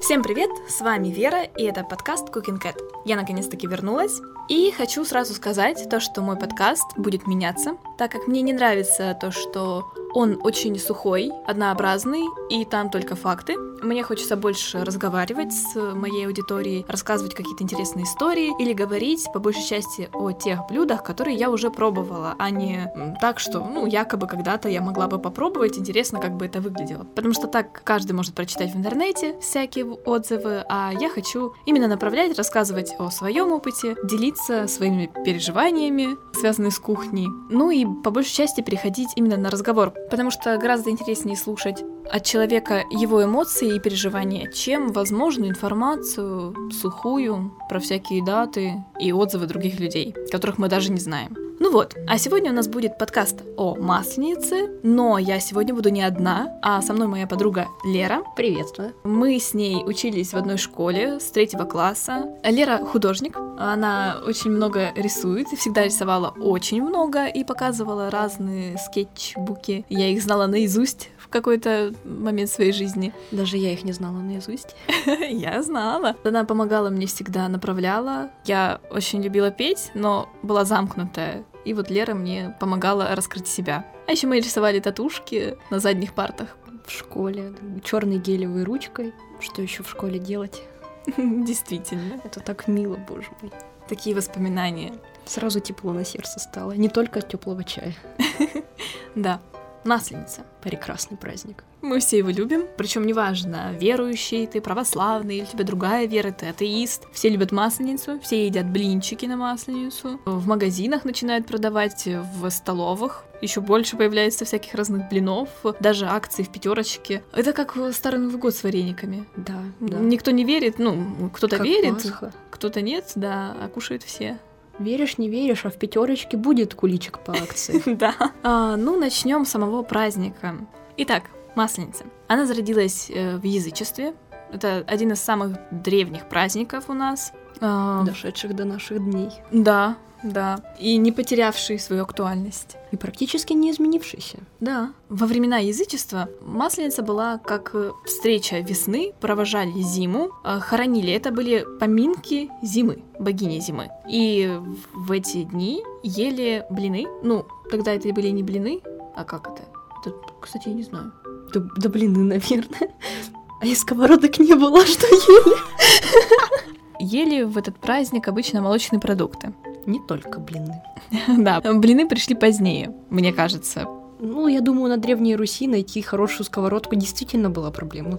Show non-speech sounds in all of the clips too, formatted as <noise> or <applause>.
Всем привет, с вами Вера, и это подкаст Cooking Cat. Я наконец-таки вернулась, и хочу сразу сказать то, что мой подкаст будет меняться, так как мне не нравится то, что он очень сухой, однообразный, и там только факты. Мне хочется больше разговаривать с моей аудиторией, рассказывать какие-то интересные истории или говорить по большей части о тех блюдах, которые я уже пробовала, а не так, что, ну, якобы когда-то я могла бы попробовать, интересно, как бы это выглядело. Потому что так каждый может прочитать в интернете всякие отзывы, а я хочу именно направлять, рассказывать о своем опыте, делиться своими переживаниями, связанными с кухней, ну и по большей части переходить именно на разговор, потому что гораздо интереснее слушать от человека его эмоции и переживания, чем возможную информацию сухую про всякие даты и отзывы других людей, которых мы даже не знаем. Ну вот, а сегодня у нас будет подкаст о масленице, но я сегодня буду не одна, а со мной моя подруга Лера. Приветствую. Мы с ней учились в одной школе с третьего класса. Лера художник, она очень много рисует, всегда рисовала очень много и показывала разные скетчбуки. Я их знала наизусть в какой-то момент своей жизни. <laughs> Даже я их не знала наизусть. <laughs> Я знала. Она помогала мне всегда, направляла. Я очень любила петь, но была замкнутая. И вот Лера мне помогала раскрыть себя. А еще мы рисовали татушки на задних партах. В школе. Черной гелевой ручкой. Что еще в школе делать? <laughs> Действительно. Это так мило, боже мой. Такие воспоминания. Сразу тепло на сердце стало. Не только от теплого чая. <laughs> Да. Масленица. Прекрасный праздник. Мы все его любим, причем неважно, верующий ты, православный, или у тебя другая вера, ты атеист. Все любят масленицу, все едят блинчики на масленицу. В магазинах начинают продавать, в столовых. Еще больше появляется всяких разных блинов, даже акции в пятерочке. Это как Старый Новый год с варениками. Да, да. Никто не верит, ну, кто-то верит, кто-то нет, да, а кушают все. Веришь, не веришь, а в пятерочке будет куличик по акции. <laughs> Да. А, ну, начнем с самого праздника. Итак, Масленица. Она зародилась э, в язычестве. Это один из самых древних праздников у нас. А, Дошедших до наших дней. Да, да. И не потерявший свою актуальность. И практически не изменившийся. Да. Во времена язычества Масленица была как э, встреча весны, провожали зиму, э, хоронили. Это были поминки зимы, богини зимы. И в эти дни ели блины. Ну, тогда это были не блины, а как это? Это, кстати, я не знаю. Да, да блины, наверное. А и сковородок не было, а что ели? Ели в этот праздник обычно молочные продукты. Не только блины. <laughs> Да, блины пришли позднее, мне кажется. Ну, я думаю, на Древней Руси найти хорошую сковородку действительно была проблема.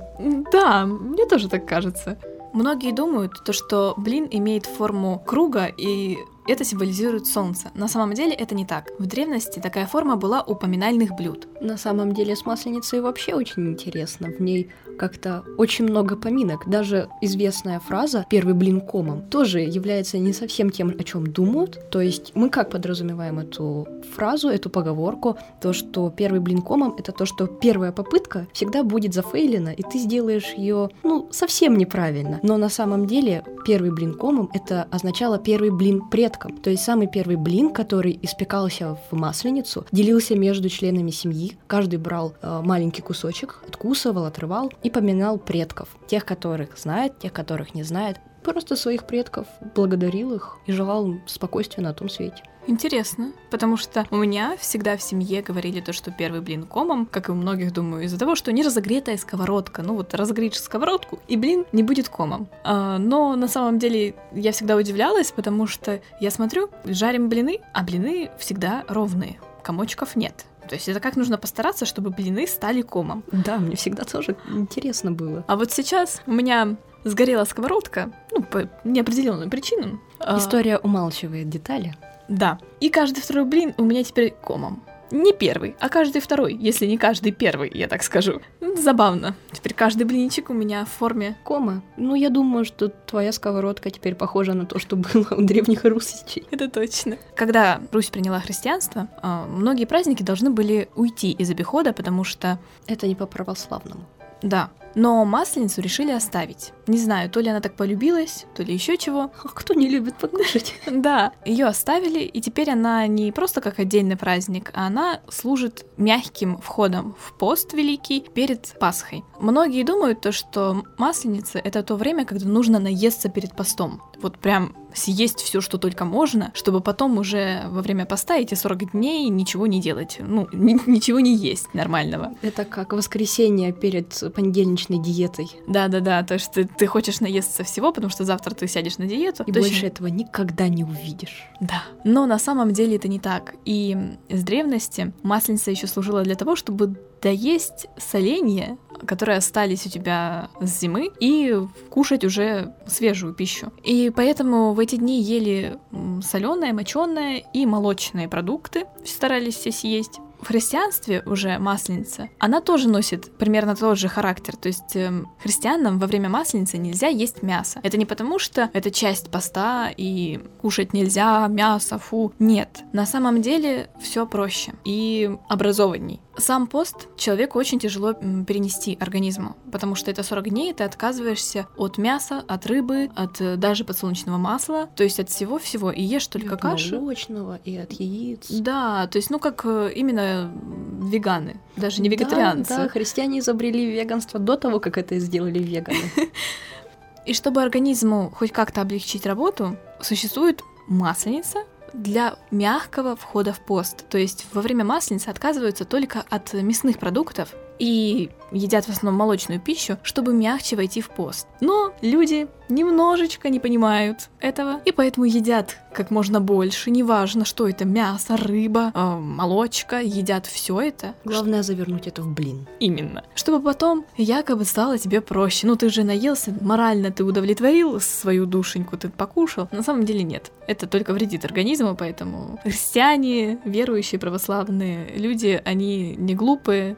Да, мне тоже так кажется. Многие думают, то, что блин имеет форму круга и это символизирует солнце. На самом деле это не так. В древности такая форма была у поминальных блюд. На самом деле с масленицей вообще очень интересно. В ней как-то очень много поминок. Даже известная фраза «первый блин комом» тоже является не совсем тем, о чем думают. То есть мы как подразумеваем эту фразу, эту поговорку, то, что первый блин комом — это то, что первая попытка всегда будет зафейлена, и ты сделаешь ее, ну, совсем неправильно. Но на самом деле первый блин комом — это означало первый блин предкам. То есть самый первый блин, который испекался в масленицу, делился между членами семьи. Каждый брал э, маленький кусочек, откусывал, отрывал и поминал предков. Тех, которых знает, тех, которых не знает. Просто своих предков благодарил их и желал спокойствия на том свете. Интересно, потому что у меня всегда в семье говорили то, что первый блин комом, как и у многих, думаю, из-за того, что не разогретая сковородка. Ну вот разогреть сковородку, и блин не будет комом. А, но на самом деле я всегда удивлялась, потому что я смотрю, жарим блины, а блины всегда ровные, комочков нет. То есть это как нужно постараться, чтобы блины стали комом. Да, мне всегда тоже интересно было. А вот сейчас у меня сгорела сковородка, ну, по неопределенным причинам. А, История умалчивает детали. Да. И каждый второй блин у меня теперь комом. Не первый, а каждый второй, если не каждый первый, я так скажу. Ну, Забавно. Теперь каждый блинчик у меня в форме. Кома. Ну, я думаю, что твоя сковородка теперь похожа на то, что было у древних русичей. Это точно. Когда Русь приняла христианство, а, многие праздники должны были уйти из обихода, потому что, Это не по православному. да, Но масленицу решили оставить. Не знаю, то ли она так полюбилась, то ли еще чего. <laughs> А кто не любит покушать? <laughs> Да, ее оставили, и теперь она не просто как отдельный праздник, а она служит мягким входом в пост великий перед Пасхой. Многие думают то, что масленица это то время, когда нужно наесться перед постом. Вот прям съесть все, что только можно, чтобы потом уже во время поста эти 40 дней ничего не делать. Ну, ни- ничего не есть нормального. Это как воскресенье перед понедельничной диетой. Да-да-да, то есть ты, ты хочешь наесться всего, потому что завтра ты сядешь на диету. И больше этого никогда не увидишь. Да. Но на самом деле это не так. И с древности масленица еще служила для того, чтобы доесть соленья, которые остались у тебя с зимы, и кушать уже свежую пищу. И поэтому в эти дни ели соленое, моченое и молочные продукты, старались все съесть. В христианстве уже масленица, она тоже носит примерно тот же характер. То есть эм, христианам во время масленицы нельзя есть мясо. Это не потому, что это часть поста и кушать нельзя, мясо, фу. Нет. На самом деле все проще и образованней. Сам пост человеку очень тяжело перенести организму, потому что это 40 дней, ты отказываешься от мяса, от рыбы, от э, даже подсолнечного масла, то есть от всего-всего, и ешь только И от кашу. молочного, и от яиц. Да, то есть, ну, как э, именно веганы, даже не Да, вегетарианцы. Да, христиане изобрели веганство до того, как это сделали веганы. <laughs> И чтобы организму хоть как-то облегчить работу, существует масленица для мягкого входа в пост. То есть во время масленицы отказываются только от мясных продуктов и едят в основном молочную пищу, чтобы мягче войти в пост. Но люди немножечко не понимают этого, и поэтому едят как можно больше, неважно, что это мясо, рыба, э, молочка, едят все это. Главное завернуть это в блин. Именно. Чтобы потом якобы стало тебе проще. Ну ты же наелся, морально ты удовлетворил свою душеньку, ты покушал. На самом деле нет. Это только вредит организму, поэтому христиане, верующие, православные люди, они не глупые.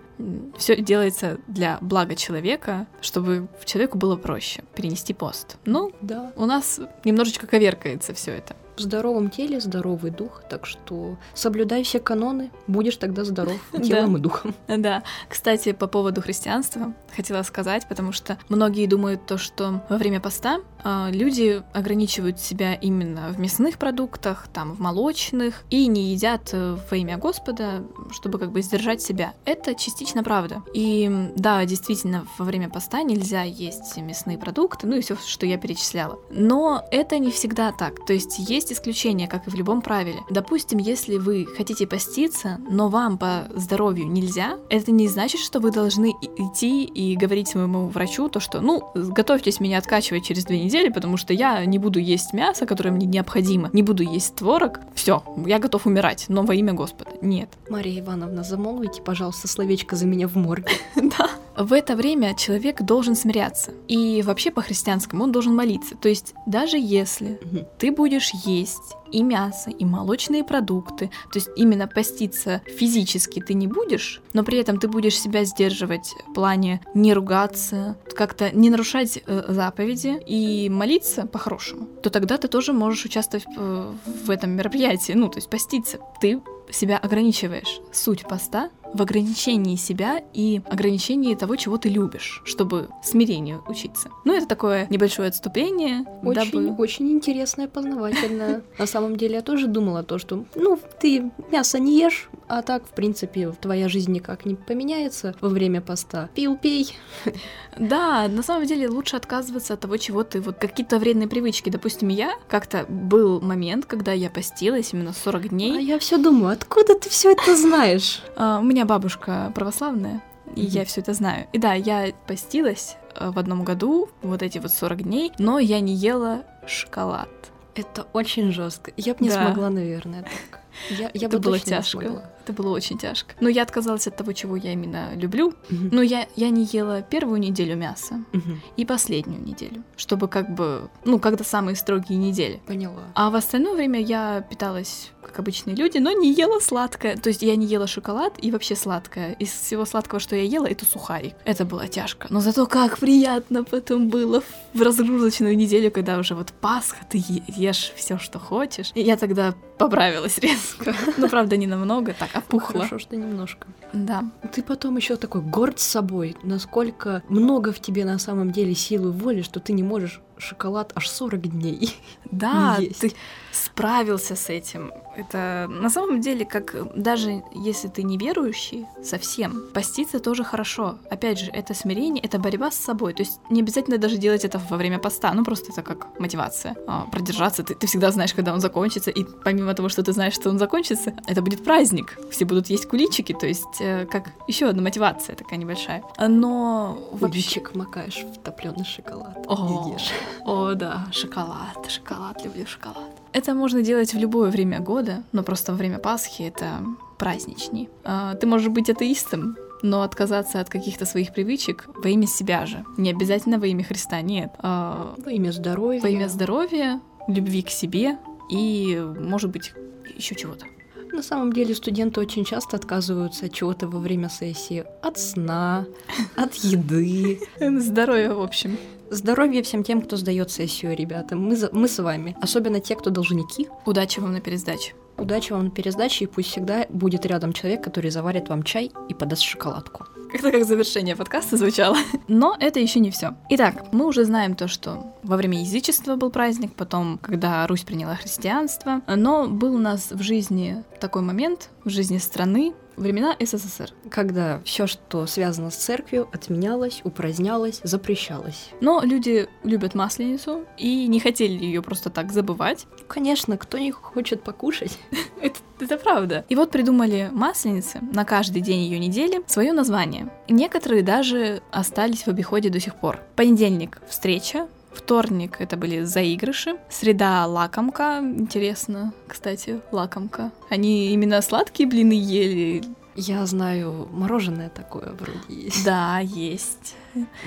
Все делается для блага человека, чтобы человеку было проще перенести пост. Ну, Да. у нас немножечко коверкается все это. В здоровом теле здоровый дух, так что соблюдай все каноны, будешь тогда здоров <laughs> телом и духом. <laughs> Да, кстати, по поводу христианства хотела сказать, потому что многие думают то, что во время поста а, люди ограничивают себя именно в мясных продуктах, там, в молочных, и не едят э, во имя Господа, чтобы как бы сдержать себя. Это частично правда. И да, действительно, во время поста нельзя есть мясные продукты, ну и все, что я перечисляла. Но это не всегда так. То есть есть исключения, как и в любом правиле. Допустим, если вы хотите поститься, но вам по здоровью нельзя, это не значит, что вы должны идти и говорить своему врачу то, что, ну, готовьтесь меня откачивать через две недели, потому что я не буду есть мясо, которое мне необходимо, не буду есть творог. Все, я готов умирать, но во имя Господа. Нет. Мария Ивановна, замолвите, пожалуйста, словечко за меня в морге. <laughs> Да. В это время человек должен смиряться. И вообще по-христианскому он должен молиться. То есть даже если ты будешь есть и мясо, и молочные продукты, то есть именно поститься физически ты не будешь, но при этом ты будешь себя сдерживать в плане не ругаться, как-то не нарушать э, заповеди и молиться по-хорошему, то тогда ты тоже можешь участвовать э, в этом мероприятии, ну, то есть поститься. Ты себя ограничиваешь. Суть поста в ограничении себя и ограничении того, чего ты любишь, чтобы смирению учиться. Ну, это такое небольшое отступление, Очень, дабы... очень интересное, познавательное. На самом деле я тоже думала то, что, ну, ты мясо не ешь, а так, в принципе, твоя жизнь никак не поменяется во время поста. Пил, пей. Да, на самом деле лучше отказываться от того, чего ты... Вот какие-то вредные привычки. Допустим, я как-то был момент, когда я постилась именно 40 А дней. я все думаю, откуда ты все это знаешь? А, у меня бабушка православная, и я все это знаю. И да, я постилась э, в одном году, вот эти вот 40 дней, но я не ела шоколад. Это очень жестко. Я бы не Да. смогла, наверное, так. Я, я это бы было тяжко. Это было очень тяжко. Но я отказалась от того, чего я именно люблю. Мгм. Но я, я не ела первую неделю мяса Мгм. и последнюю неделю, чтобы как бы, ну, когда самые строгие недели. Поняла. А в остальное время я питалась как обычные люди, но не ела сладкое. То есть я не ела шоколад и вообще сладкое. Из всего сладкого, что я ела, это сухарик. Это было тяжко. Но зато как приятно потом было в разгрузочную неделю, когда уже вот Пасха, ты ешь все, что хочешь. И я тогда поправилась резко. <laughs> Ну, правда, не намного. Так, опухла. Хорошо, что немножко. Да. Ты потом еще такой горд собой, насколько много в тебе на самом деле силы воли, что ты не можешь шоколад аж 40 дней. <laughs> Да, ты справился с этим. Это на самом деле, как даже если ты не верующий совсем, поститься тоже хорошо. Опять же, это смирение, это борьба с собой. То есть не обязательно даже делать это во время поста, ну просто это как мотивация. А, продержаться, ты, ты всегда знаешь, когда он закончится, и помимо того, что ты знаешь, что он закончится, это будет праздник. Все будут есть куличики, то есть э, как еще одна мотивация такая небольшая. Но вообще... Куличик макаешь в топленый шоколад О. и ешь. О, да, шоколад, шоколад, люблю шоколад. Это можно делать в любое время года, но просто во время Пасхи это праздничней. А, Ты можешь быть атеистом, но отказаться от каких-то своих привычек во имя себя же. Не обязательно во имя Христа, нет. А, Во имя здоровья. Во имя здоровья, любви к себе и, может быть, еще чего-то. На самом деле студенты очень часто отказываются от чего-то во время сессии. От сна, от еды. <laughs> Здоровье, в общем. Здоровья всем тем, кто сдает сессию, ребята. Мы, за- мы с вами. Особенно те, кто должники. Удачи вам на пересдаче. Удачи вам на пересдаче, и пусть всегда будет рядом человек, который заварит вам чай и подаст шоколадку. Это как завершение подкаста звучало. Но это еще не все. Итак, мы уже знаем то, что во время язычества был праздник, потом, когда Русь приняла христианство. Но был у нас в жизни такой момент, в жизни страны, времена СССР. Когда все, что связано с церковью, отменялось, упразднялось, запрещалось. Но люди любят масленицу и не хотели ее просто так забывать. Конечно, кто не хочет покушать? <laughs> Это, это правда. И вот придумали масленицы на каждый день ее недели свое название. Некоторые даже остались в обиходе до сих пор. Понедельник — встреча, Вторник это были заигрыши. Среда лакомка. Интересно, кстати, лакомка. Они именно сладкие блины ели. Я знаю, мороженое такое вроде есть. Да, есть.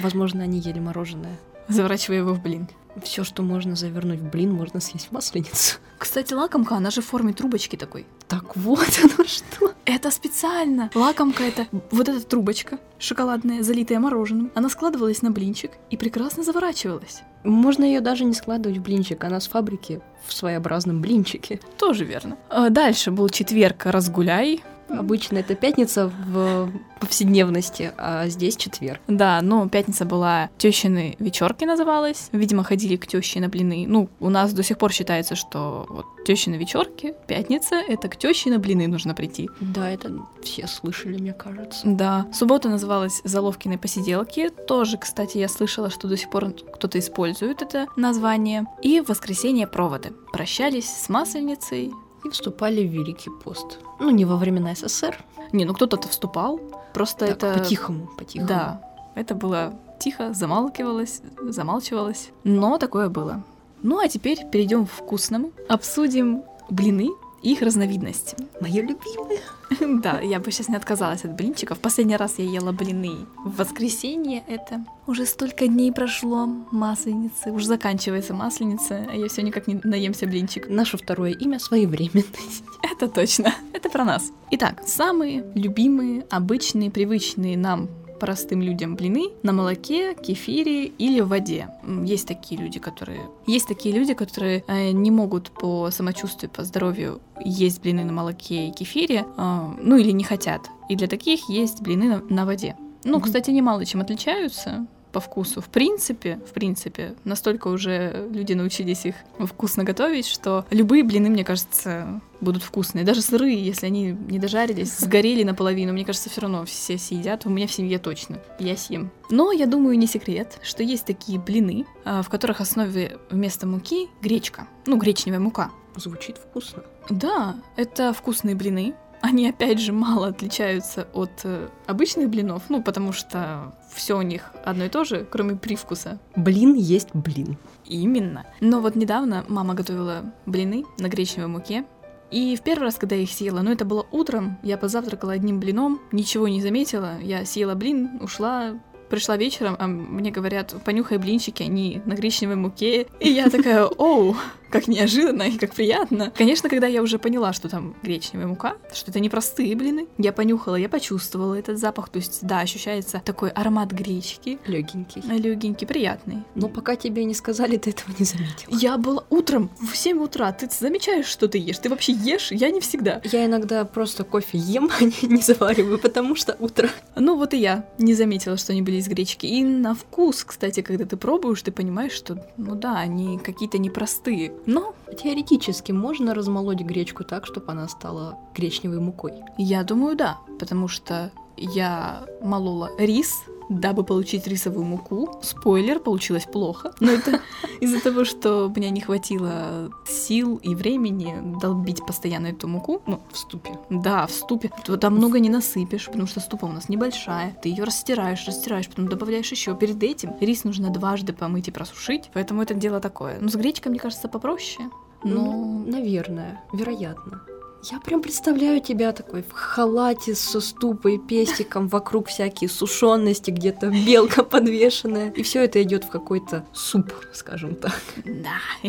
Возможно, они ели мороженое. Заворачивая его в блин. Все, что можно завернуть в блин, можно съесть в масленицу. Кстати, лакомка, она же в форме трубочки такой. Так вот <laughs> оно что. Это специально. Лакомка это вот эта трубочка шоколадная, залитая мороженым. Она складывалась на блинчик и прекрасно заворачивалась. Можно ее даже не складывать в блинчик, она с фабрики в своеобразном блинчике. Тоже верно. А Дальше был четверг разгуляй. Обычно это пятница в повседневности, а здесь четверг. Да, но пятница была тещины вечерки называлась. Видимо, ходили к теще на блины. Ну, у нас до сих пор считается, что вот тещины вечерки, пятница это к теще на блины нужно прийти. Да, это все слышали, мне кажется. Да. Суббота называлась Заловкиной посиделки. Тоже, кстати, я слышала, что до сих пор кто-то использует это название. И в воскресенье проводы. Прощались с масленицей. И вступали в Великий пост. Ну, не во времена СССР. Не, ну кто-то вступал. Просто Так, это... по-тихому, по-тихому. Да, это было тихо, замалкивалось, замалчивалось. Но такое было. Ну а теперь перейдем к вкусному. Обсудим блины и их разновидности. Мое любимое. <laughs> Да, я бы сейчас не отказалась от блинчиков. Последний раз я ела блины в воскресенье. Это уже столько дней прошло масленицы. Уже заканчивается масленица, а я все никак не наемся блинчик. Наше второе имя — своевременность. <laughs> Это точно. Это про нас. Итак, самые любимые, обычные, привычные нам простым людям блины на молоке, кефире или в воде. Есть такие люди, которые... Есть такие люди, которые э, не могут по самочувствию, по здоровью есть блины на молоке и кефире, э, ну или не хотят. И для таких есть блины на, на воде. Ну, Мгм. кстати, немало чем отличаются по вкусу. В принципе, в принципе, настолько уже люди научились их вкусно готовить, что любые блины, мне кажется, будут вкусные. Даже сырые, если они не дожарились, <laughs> сгорели наполовину, мне кажется, все равно все съедят. У меня в семье точно. Я съем. Но я думаю, не секрет, что есть такие блины, а, в которых основе вместо муки гречка. Ну, гречневая мука. Звучит вкусно. Да, это вкусные блины. Они, опять же, мало отличаются от э, обычных блинов, ну, потому что все у них одно и то же, кроме привкуса. Блин есть блин. Именно. Но вот недавно мама готовила блины на гречневой муке. И в первый раз, когда я их съела, ну это было утром, я позавтракала одним блином, ничего не заметила, я съела блин, ушла, пришла вечером, а мне говорят, понюхай блинчики, они на гречневой муке. И я такая, оу, как неожиданно и как приятно. Конечно, когда я уже поняла, что там гречневая мука, что это не простые блины, я понюхала, я почувствовала этот запах, то есть, да, ощущается такой аромат гречки. Легенький. Легенький, приятный. Но пока тебе не сказали, ты этого не заметила. Я была утром в 7 утра. Ты замечаешь, что ты ешь? Ты вообще ешь? Я не всегда. Я иногда просто кофе ем, <laughs> а не, не завариваю, потому что утро. Ну вот и я не заметила, что они были из гречки. И на вкус, кстати, когда ты пробуешь, ты понимаешь, что, ну да, они какие-то непростые. Но Теоретически можно размолоть гречку так, чтобы она стала гречневой мукой. я думаю, да, потому что я молола рис, дабы получить рисовую муку. Спойлер, получилось плохо. Но это <laughs> из-за того, что у меня не хватило сил и времени долбить постоянно эту муку. Ну, В ступе. Да, в ступе. Там много не насыпешь, потому что ступа у нас небольшая. Ты ее растираешь, растираешь, потом добавляешь еще. Перед этим рис нужно дважды помыть и просушить. Поэтому это дело такое. Ну, с гречкой, мне кажется, попроще. Но Ну, наверное, вероятно. Я прям представляю тебя такой в халате со ступой, пестиком, вокруг всякие сушености, где-то белка подвешенная. И все это идет в какой-то суп, скажем так. да, <laughs>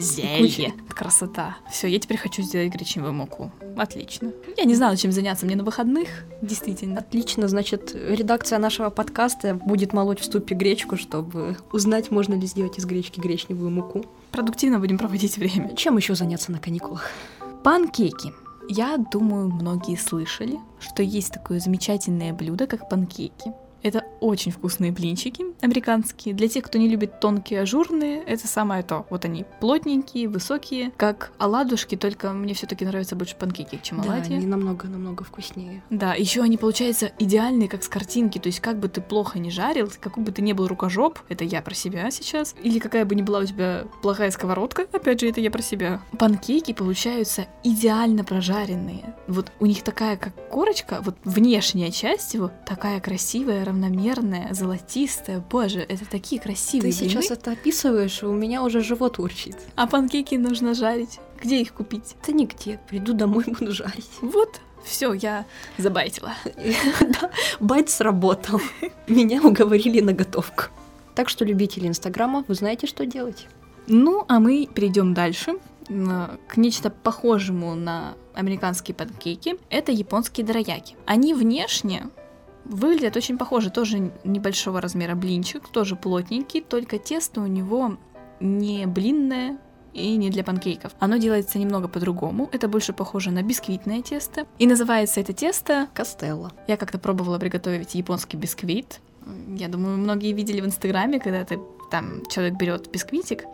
зелье. Красота. Все, я теперь хочу сделать гречневую муку. Отлично. Я не знала, чем заняться мне на выходных. Действительно. Отлично, значит, редакция нашего подкаста будет молоть в ступе гречку, чтобы узнать, можно ли сделать из гречки гречневую муку. Продуктивно будем проводить время. Чем еще заняться на каникулах? Панкейки. Я думаю, многие слышали, что есть такое замечательное блюдо, как панкейки. Это очень вкусные блинчики американские. Для тех, кто не любит тонкие ажурные, это самое то. Вот они плотненькие, высокие, как оладушки, только мне все-таки нравятся больше панкейки, чем Да, оладьи. они намного-намного вкуснее. Да, еще они получаются идеальные, как с картинки. То есть, как бы ты плохо не жарил, какой бы ты не был рукожоп, это я про себя сейчас, или какая бы ни была у тебя плохая сковородка, опять же, это я про себя. Панкейки получаются идеально прожаренные. Вот у них такая, как корочка, вот внешняя часть его такая красивая, равномерная, золотистая. Боже, это такие красивые Ты блины. сейчас это описываешь, и у меня уже живот урчит. А панкейки нужно жарить. Где их купить? Да нигде. Приду домой, <laughs> буду жарить. Вот, все, я забайтила. Байт сработал. <laughs> Меня уговорили на готовку. Так что, любители Инстаграма, вы знаете, что делать. Ну, а мы перейдем дальше к нечто похожему на американские панкейки. Это японские дорояки. Они внешне выглядят очень похожи. Тоже небольшого размера блинчик, тоже плотненький, только тесто у него не блинное, и не для панкейков. Оно делается немного по-другому. Это больше похоже на бисквитное тесто. И называется это тесто Костелло. я как-то пробовала приготовить японский бисквит. Я думаю, многие видели в Инстаграме, когда ты там человек берет бисквитик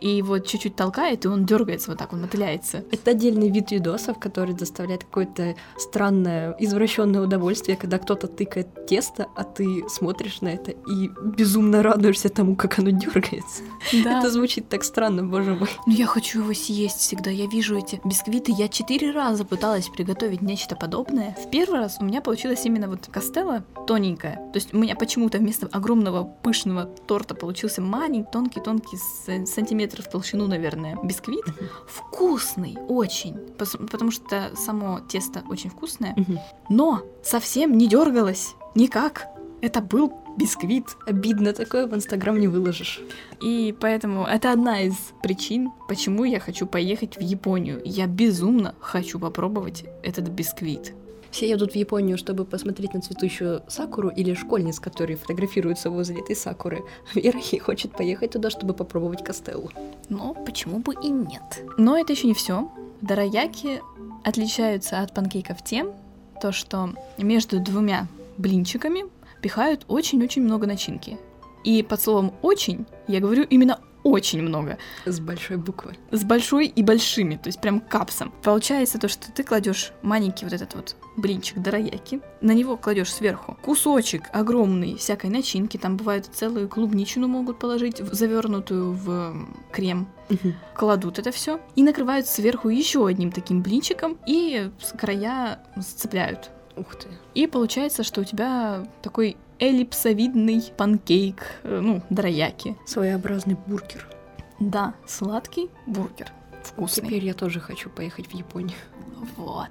и его чуть-чуть толкает, и он дергается вот так, он мотыляется. Это отдельный вид видосов, который доставляет какое-то странное, извращенное удовольствие, когда кто-то тыкает тесто, а ты смотришь на это и безумно радуешься тому, как оно дергается. Да. Это звучит так странно, боже мой. Ну, я хочу его съесть всегда. Я вижу эти бисквиты. Я четыре раза пыталась приготовить нечто подобное. В первый раз у меня получилось именно вот костелло тоненькое. То есть у меня почему-то вместо огромного пышного торта получился маленький, тонкий-тонкий, сантиметров в толщину, наверное, бисквит. Вкусный, очень. Потому что само тесто очень вкусное. Но совсем не дергалось. Никак. Это был бисквит. Обидно, такое в Инстаграм не выложишь. И поэтому это одна из причин, почему я хочу поехать в Японию. Я безумно хочу попробовать этот бисквит. Все едут в Японию, чтобы посмотреть на цветущую сакуру или школьниц, которые фотографируются возле этой сакуры. <laughs> Вера хочет поехать туда, чтобы попробовать костеллу. Но почему бы и нет? Но это еще не все. Дорояки отличаются от панкейков тем, то что между двумя блинчиками пихают очень-очень много начинки. И под словом «очень» я говорю именно очень много. С большой буквы. с большой и большими, то есть прям капсом. Получается то, что ты кладешь маленький вот этот вот блинчик дорояки, на него кладешь сверху кусочек огромный всякой начинки, там бывает целую клубничину могут положить, завернутую в крем, кладут это все и накрывают сверху еще одним таким блинчиком и края сцепляют. Ух ты. И получается, что у тебя такой эллипсовидный панкейк, э, ну, дорояки. Своеобразный бургер. Да, сладкий бургер. Вкусный. Теперь я тоже хочу поехать в Японию. Вот.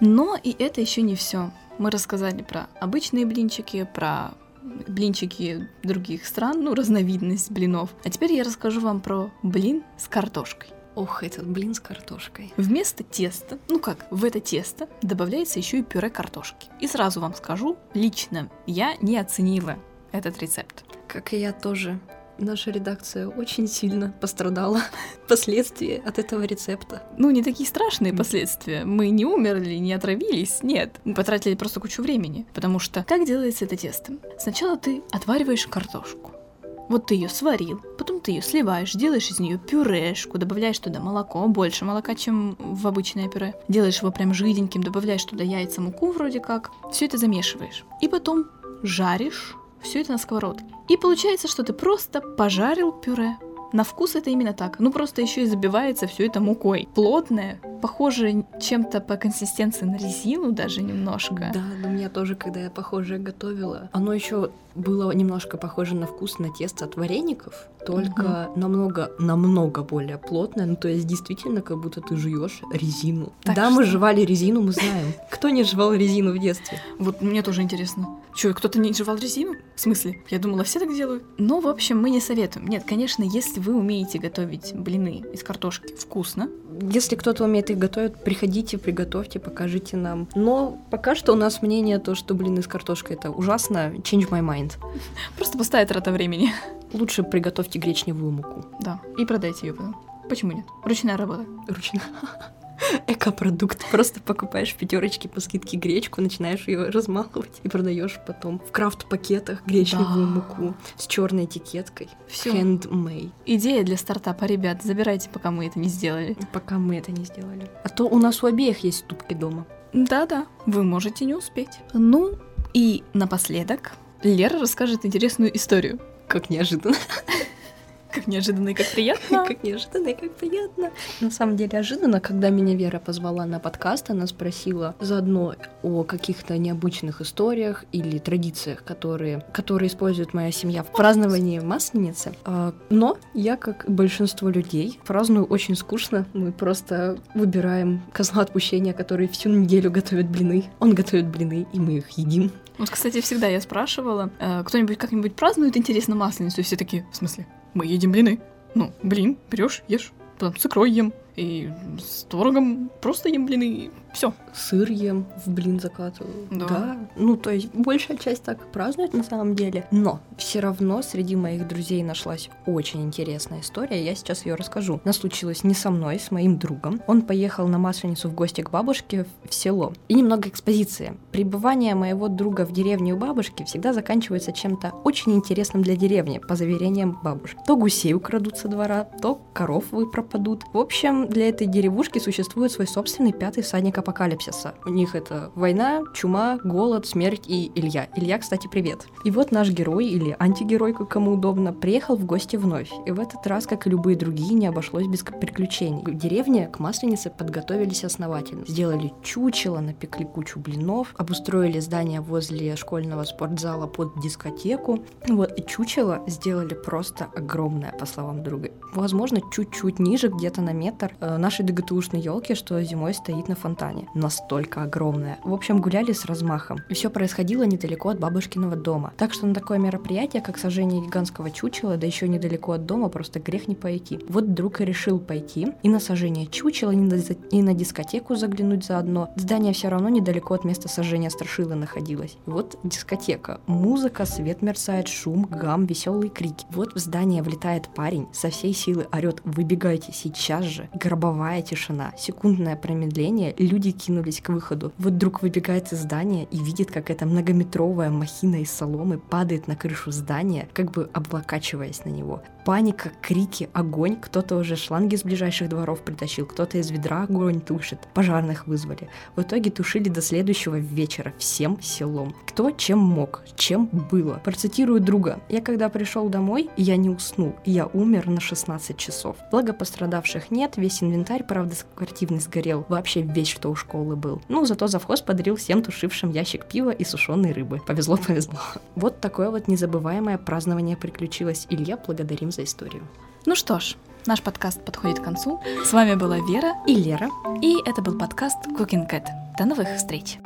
Но и это еще не все. Мы рассказали про обычные блинчики, про блинчики других стран, ну, разновидность блинов. А теперь я расскажу вам про блин с картошкой. Ох, этот блин с картошкой. Вместо теста, ну как, в это тесто добавляется еще и пюре картошки. И сразу вам скажу, лично я не оценила этот рецепт. Как и я тоже. Наша редакция очень сильно пострадала <laughs> последствия от этого рецепта. Ну, не такие страшные последствия. Мы не умерли, не отравились, нет. Мы потратили просто кучу времени. Потому что как делается это тесто? Сначала ты отвариваешь картошку. Вот ты ее сварил, потом ты ее сливаешь, делаешь из нее пюрешку, добавляешь туда молоко, больше молока, чем в обычное пюре. Делаешь его прям жиденьким, добавляешь туда яйца, муку вроде как. Все это замешиваешь. И потом жаришь все это на сковородке. И получается, что ты просто пожарил пюре. На вкус это именно так. Ну просто еще и забивается все это мукой. Плотное, похоже чем-то по консистенции на резину даже немножко. Да, но меня тоже, когда я похожее готовила, оно еще было немножко похоже на вкус на тесто от вареников, только угу. намного, намного более плотное. Ну, то есть действительно, как будто ты жуешь резину. Так да, что... мы жевали резину, мы знаем. <laughs> Кто не жевал резину в детстве? Вот мне тоже интересно. Че, кто-то не жевал резину? В смысле? Я думала, все так делают. Ну, в общем, мы не советуем. Нет, конечно, если вы умеете готовить блины из картошки вкусно. Если кто-то умеет их готовить, приходите, приготовьте, покажите нам. Но пока что у нас мнение то, что блины с картошкой это ужасно. Change my mind. Просто пустая трата времени. Лучше приготовьте гречневую муку. Да, и продайте ее потом. Почему нет? Ручная работа. Ручная. <laughs> Экопродукт. Просто покупаешь в пятерочке по скидке гречку, начинаешь ее размалывать и продаешь потом в крафт-пакетах гречневую да. муку с черной этикеткой. Все. Handmade. Идея для стартапа, ребят, забирайте, пока мы это не сделали. Пока мы это не сделали. А то у нас у обеих есть ступки дома. Да-да, вы можете не успеть. Ну, и напоследок Лера расскажет интересную историю. Как неожиданно. Как неожиданно и как приятно. <laughs> Как неожиданно и как приятно. На самом деле ожиданно, когда меня Вера позвала на подкаст, она спросила заодно о каких-то необычных историях или традициях, которые, которые использует моя семья в праздновании Масленицы. А, но я, как большинство людей, праздную очень скучно. Мы просто выбираем козла отпущения, который всю неделю готовит блины. Он готовит блины, и мы их едим. Вот, кстати, всегда я спрашивала, э, кто-нибудь как-нибудь празднует интересно Масленицу, и все такие, в смысле? Мы едим блины. Ну, блин, берешь, ешь, потом с икрой ем, и с творогом просто ем блины, все. Сыр ем, в блин закатываю. Да. да. Ну, то есть большая часть так празднует на самом деле. Но все равно среди моих друзей нашлась очень интересная история. Я сейчас ее расскажу. Она случилась не со мной, с моим другом. Он поехал на Масленицу в гости к бабушке в село. И немного экспозиции. Пребывание моего друга в деревне у бабушки всегда заканчивается чем-то очень интересным для деревни, по заверениям бабушки. То гусей украдут со двора, то коров вы пропадут. В общем, для этой деревушки существует свой собственный пятый всадник апокалипсиса. У них это война, чума, голод, смерть и Илья. Илья, кстати, привет. И вот наш герой, или антигерой, как кому удобно, приехал в гости вновь. И в этот раз, как и любые другие, не обошлось без приключений. В деревне к Масленице подготовились основательно. Сделали чучело, напекли кучу блинов, обустроили здание возле школьного спортзала под дискотеку. Вот, и чучело сделали просто огромное, по словам друга. Возможно, чуть-чуть ниже, где-то на метр, э, нашей ДГТУшной елки, что зимой стоит на фонтане. Настолько огромная. В общем, гуляли с размахом. Все происходило недалеко от бабушкиного дома. Так что на такое мероприятие, как сожжение гигантского чучела, да еще недалеко от дома, просто грех не пойти. Вот друг и решил пойти и на сожжение чучела, и на дискотеку заглянуть заодно. Здание все равно недалеко от места сожжения страшилы находилось. Вот дискотека. Музыка, свет мерцает, шум, гам, веселые крики. Вот в здание влетает парень, со всей силы орет «Выбегайте сейчас же!» Гробовая тишина, секундное промедление, люди кинулись к выходу. Вот друг выбегает из здания и видит, как эта многометровая махина из соломы падает на крышу здания, как бы облокачиваясь на него. Паника, крики, огонь. Кто-то уже шланги с ближайших дворов притащил, кто-то из ведра огонь тушит. Пожарных вызвали. В итоге тушили до следующего вечера всем селом. Кто чем мог, чем было. Процитирую друга. Я когда пришел домой, я не уснул. Я умер на 16 часов. Благо пострадавших нет, весь инвентарь, правда, спортивный сгорел. Вообще весь, что у школы был. Ну, зато завхоз подарил всем тушившим ящик пива и сушеной рыбы. Повезло, <laughs> повезло. Вот такое вот незабываемое празднование приключилось. Илья, благодарим за историю. Ну что ж, наш подкаст подходит к концу. С вами была Вера и Лера. И это был подкаст Cooking Cat. До новых встреч!